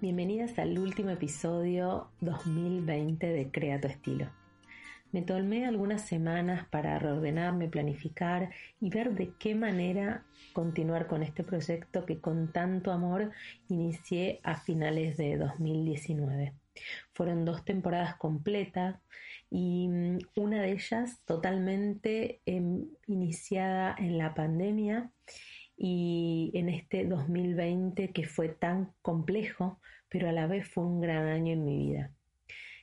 Bienvenidas al último episodio 2020 de Crea tu estilo. Me tomé algunas semanas para reordenarme, planificar y ver de qué manera continuar con este proyecto que con tanto amor inicié a finales de 2019. Fueron dos temporadas completas y mm, una de ellas totalmente em, iniciada en la pandemia y en este 2020 que fue tan complejo, pero a la vez fue un gran año en mi vida.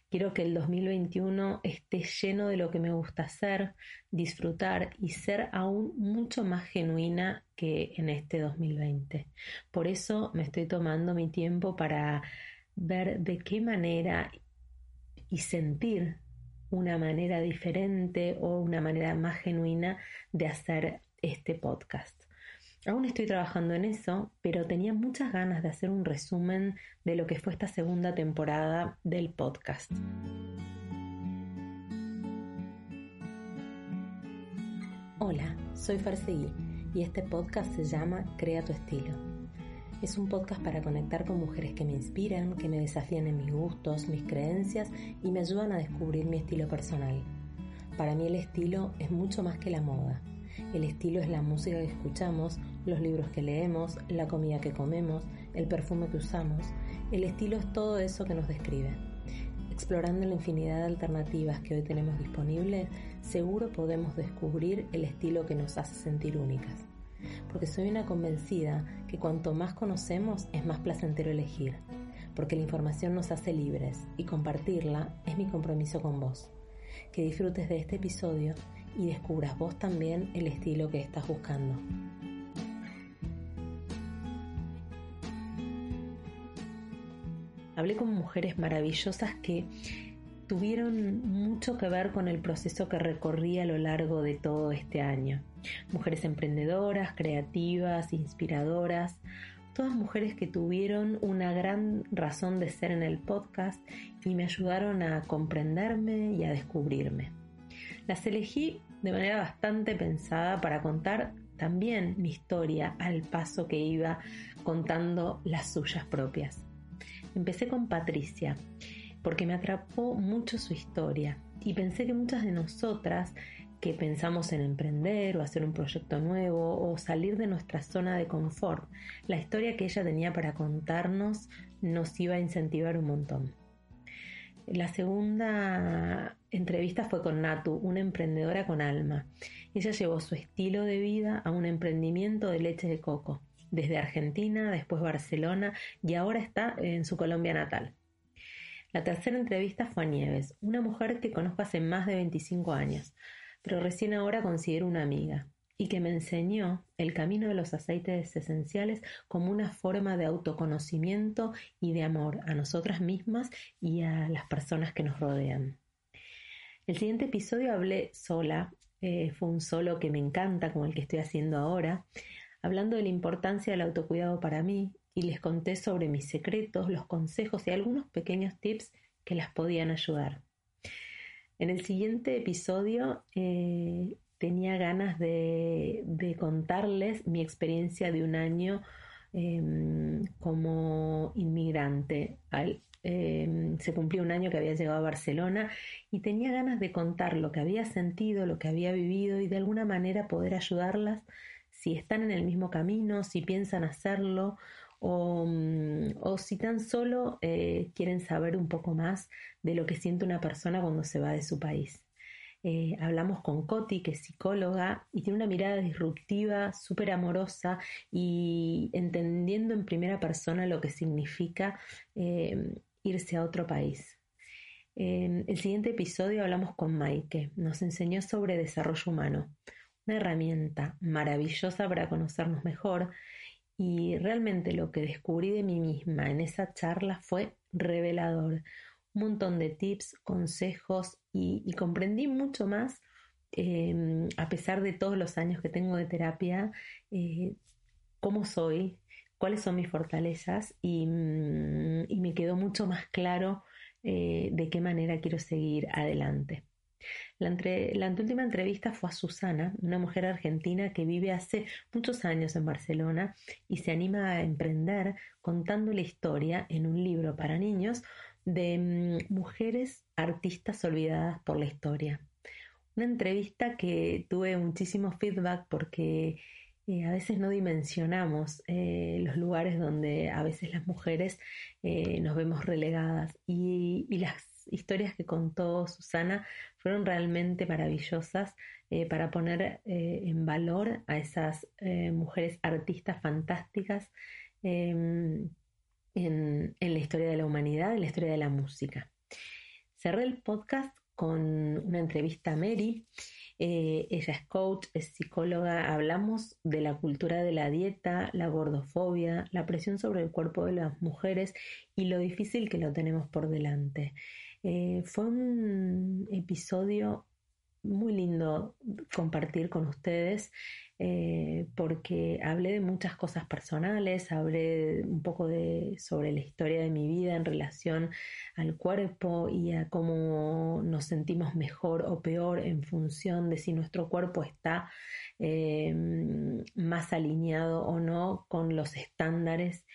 Quiero que el 2021 esté lleno de lo que me gusta hacer, disfrutar y ser aún mucho más genuina que en este 2020. Por eso me estoy tomando mi tiempo para ver de qué manera y sentir una manera diferente o una manera más genuina de hacer este podcast. Aún estoy trabajando en eso, pero tenía muchas ganas de hacer un resumen de lo que fue esta segunda temporada del podcast. Hola, soy Farseguí y este podcast se llama Crea tu estilo. Es un podcast para conectar con mujeres que me inspiran, que me desafían en mis gustos, mis creencias y me ayudan a descubrir mi estilo personal. Para mí el estilo es mucho más que la moda. El estilo es la música que escuchamos, los libros que leemos, la comida que comemos, el perfume que usamos. El estilo es todo eso que nos describe. Explorando la infinidad de alternativas que hoy tenemos disponibles, seguro podemos descubrir el estilo que nos hace sentir únicas. Porque soy una convencida que cuanto más conocemos es más placentero elegir. Porque la información nos hace libres y compartirla es mi compromiso con vos. Que disfrutes de este episodio y descubras vos también el estilo que estás buscando. Hablé con mujeres maravillosas que tuvieron mucho que ver con el proceso que recorrí a lo largo de todo este año. Mujeres emprendedoras, creativas, inspiradoras, todas mujeres que tuvieron una gran razón de ser en el podcast y me ayudaron a comprenderme y a descubrirme. Las elegí de manera bastante pensada para contar también mi historia al paso que iba contando las suyas propias. Empecé con Patricia, porque me atrapó mucho su historia y pensé que muchas de nosotras que pensamos en emprender o hacer un proyecto nuevo o salir de nuestra zona de confort, la historia que ella tenía para contarnos nos iba a incentivar un montón. La segunda entrevista fue con Natu, una emprendedora con alma. Ella llevó su estilo de vida a un emprendimiento de leche de coco desde Argentina, después Barcelona y ahora está en su Colombia natal. La tercera entrevista fue a Nieves, una mujer que conozco hace más de 25 años, pero recién ahora considero una amiga y que me enseñó el camino de los aceites esenciales como una forma de autoconocimiento y de amor a nosotras mismas y a las personas que nos rodean. El siguiente episodio hablé sola, eh, fue un solo que me encanta como el que estoy haciendo ahora, hablando de la importancia del autocuidado para mí y les conté sobre mis secretos, los consejos y algunos pequeños tips que las podían ayudar. En el siguiente episodio eh, tenía ganas de, contarles mi experiencia de un año em, como inmigrante. Em, se cumplió un año que había llegado a Barcelona y tenía ganas de contar lo que había sentido, lo que había vivido y de alguna manera poder ayudarlas si están en el mismo camino, si piensan hacerlo o, mm, si tan solo eh, quieren saber un poco más de lo que siente una persona cuando se va de su país. Eh, hablamos con Coti, que es psicóloga, y tiene una mirada disruptiva, súper amorosa y entendiendo en primera persona lo que significa eh, irse a otro país. En el siguiente episodio hablamos con Maike, nos enseñó sobre desarrollo humano, una herramienta maravillosa para conocernos mejor y realmente lo que descubrí de mí misma en esa charla fue revelador. Un montón de tips, consejos y, comprendí mucho más, em, a pesar de todos los años que tengo de terapia, eh, cómo soy, cuáles son mis fortalezas y, mm, me quedó mucho más claro eh, de qué manera quiero seguir adelante. La, última entrevista fue a Susana, una mujer argentina que vive hace muchos años en Barcelona y se anima a emprender contando la historia en un libro para niños de mm, mujeres artistas olvidadas por la historia. Una entrevista que tuve muchísimo feedback porque eh, a veces no dimensionamos eh, los lugares donde a veces las mujeres eh, nos vemos relegadas y, las historias que contó Susana fueron realmente maravillosas para poner en valor a esas mujeres artistas fantásticas em, en, en la historia de la humanidad, en la historia de la música. Cerré el podcast con una entrevista a Mary. Eh, ella es coach, es psicóloga. Hablamos de la cultura de la dieta, la gordofobia, la presión sobre el cuerpo de las mujeres y lo difícil que lo tenemos por delante. Eh, fue un episodio muy lindo compartir con ustedes eh, porque hablé de muchas cosas personales, hablé un poco de, sobre la historia de mi vida en relación al cuerpo y a cómo nos sentimos mejor o peor en función de si nuestro cuerpo está eh, más alineado o no con los estándares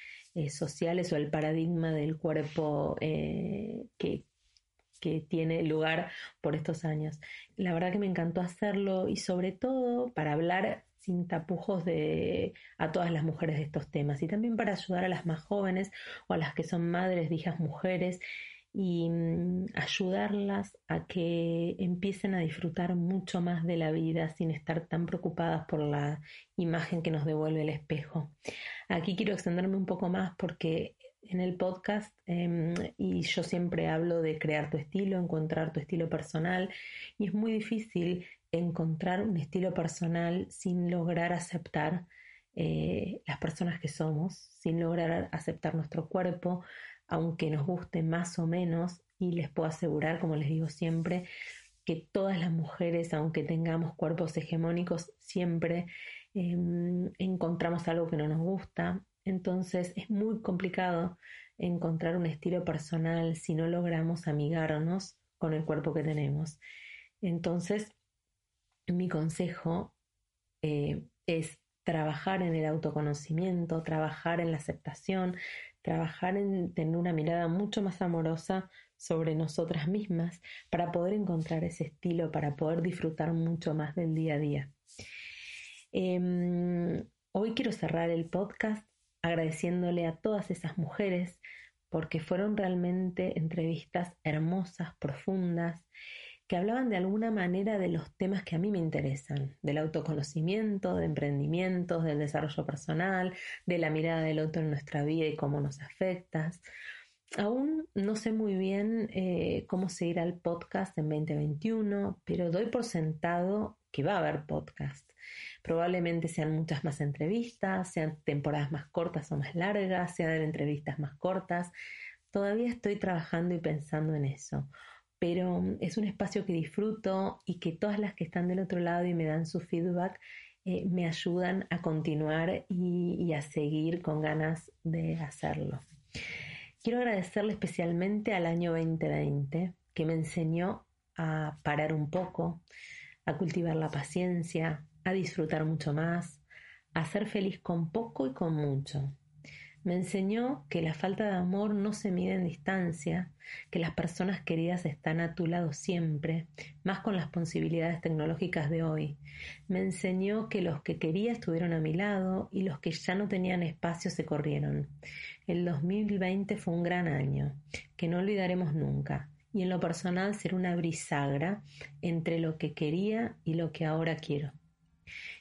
sociales o el paradigma del cuerpo que, que tiene lugar por estos años. La verdad que me encantó hacerlo y sobre todo para hablar sin tapujos de a todas las mujeres de estos temas y también para ayudar a las más jóvenes o a las que son madres de hijas mujeres y mm, ayudarlas a que empiecen a disfrutar mucho más de la vida sin estar tan preocupadas por la imagen que nos devuelve el espejo. Aquí quiero extenderme un poco más porque en el podcast em, y yo siempre hablo de crear tu estilo, encontrar tu estilo personal y es muy difícil encontrar un estilo personal sin lograr aceptar eh, las personas que somos, sin lograr aceptar nuestro cuerpo, aunque nos guste más o menos y les puedo asegurar, como les digo siempre, que todas las mujeres, aunque tengamos cuerpos hegemónicos, siempre em, encontramos algo que no nos gusta, entonces es muy complicado encontrar un estilo personal si no logramos amigarnos con el cuerpo que tenemos. Entonces, mi consejo eh, es trabajar en el autoconocimiento, trabajar en la aceptación, trabajar en tener una mirada mucho más amorosa sobre nosotras mismas para poder encontrar ese estilo, para poder disfrutar mucho más del día a día. Em, hoy quiero cerrar el podcast agradeciéndole a todas esas mujeres porque fueron realmente entrevistas hermosas, profundas, que hablaban de alguna manera de los temas que a mí me interesan, del autoconocimiento, de emprendimientos, del desarrollo personal, de la mirada del otro en nuestra vida y cómo nos afecta. Aún no sé muy bien eh, cómo seguirá el podcast en 2021, pero doy por sentado que va a haber podcast. Probablemente sean muchas más entrevistas, sean temporadas más cortas o más largas, sean entrevistas más cortas. Todavía estoy trabajando y pensando en eso, pero es un espacio que disfruto y que todas las que están del otro lado y me dan su feedback eh, me ayudan a continuar y a seguir con ganas de hacerlo. Quiero agradecerle especialmente al año 2020 que me enseñó a parar un poco, a cultivar la paciencia, a disfrutar mucho más, a ser feliz con poco y con mucho. Me enseñó que la falta de amor no se mide en distancia, que las personas queridas están a tu lado siempre, más con las posibilidades tecnológicas de hoy. Me enseñó que los que quería estuvieron a mi lado y los que ya no tenían espacio se corrieron. El 2020 fue un gran año, que no olvidaremos nunca, y en lo personal será una brisagra entre lo que quería y lo que ahora quiero.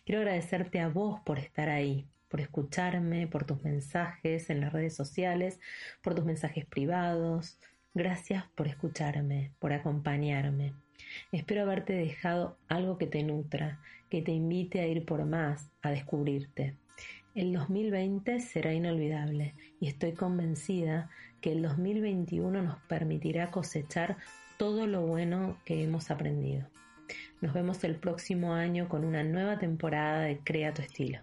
Quiero agradecerte a vos por estar ahí, por escucharme, por tus mensajes en las redes sociales, por tus mensajes privados. Gracias por escucharme, por acompañarme. Espero haberte dejado algo que te nutra, que te invite a ir por más, a descubrirte. El 2020 será inolvidable y estoy convencida que el 2021 nos permitirá cosechar todo lo bueno que hemos aprendido. Nos vemos el próximo año con una nueva temporada de Crea tu estilo.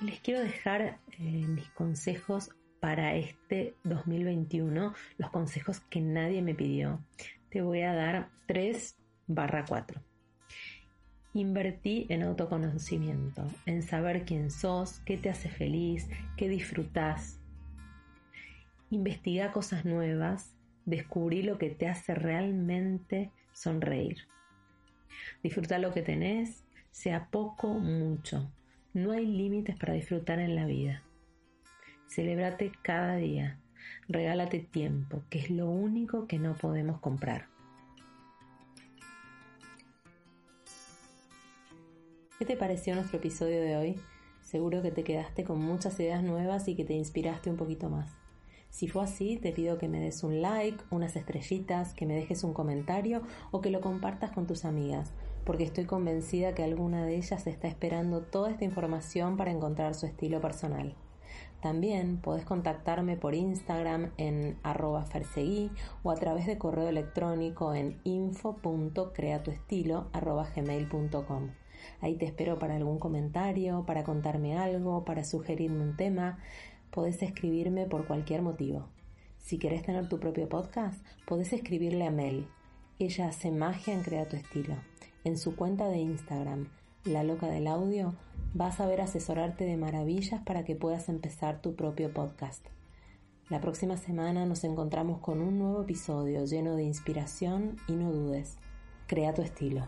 Les quiero dejar eh, mis consejos para este 2021 los consejos que nadie me pidió. Te voy a dar 3 barra 4. Invertí en autoconocimiento, en saber quién sos, qué te hace feliz, qué disfrutás. Investiga cosas nuevas, descubrí lo que te hace realmente sonreír. Disfruta lo que tenés, sea poco o mucho. No hay límites para disfrutar en la vida. Celébrate cada día. Regálate tiempo, que es lo único que no podemos comprar. ¿Qué te pareció nuestro episodio de hoy? Seguro que te quedaste con muchas ideas nuevas y que te inspiraste un poquito más. Si fue así, te pido que me des un like, unas estrellitas, que me dejes un comentario o que lo compartas con tus amigas, porque estoy convencida que alguna de ellas está esperando toda esta información para encontrar su estilo personal. También podés contactarme por Instagram en arroba ferseguí o a través de correo electrónico en info.creatuestilo.gmail.com. Ahí te espero para algún comentario, para contarme algo, para sugerirme un tema. Podés escribirme por cualquier motivo. Si querés tener tu propio podcast, podés escribirle a Mel. Ella hace magia en Crea tu estilo. En su cuenta de Instagram, La Loca del Audio, vas a ver asesorarte de maravillas para que puedas empezar tu propio podcast. La próxima semana nos encontramos con un nuevo episodio lleno de inspiración y no dudes. Crea tu estilo.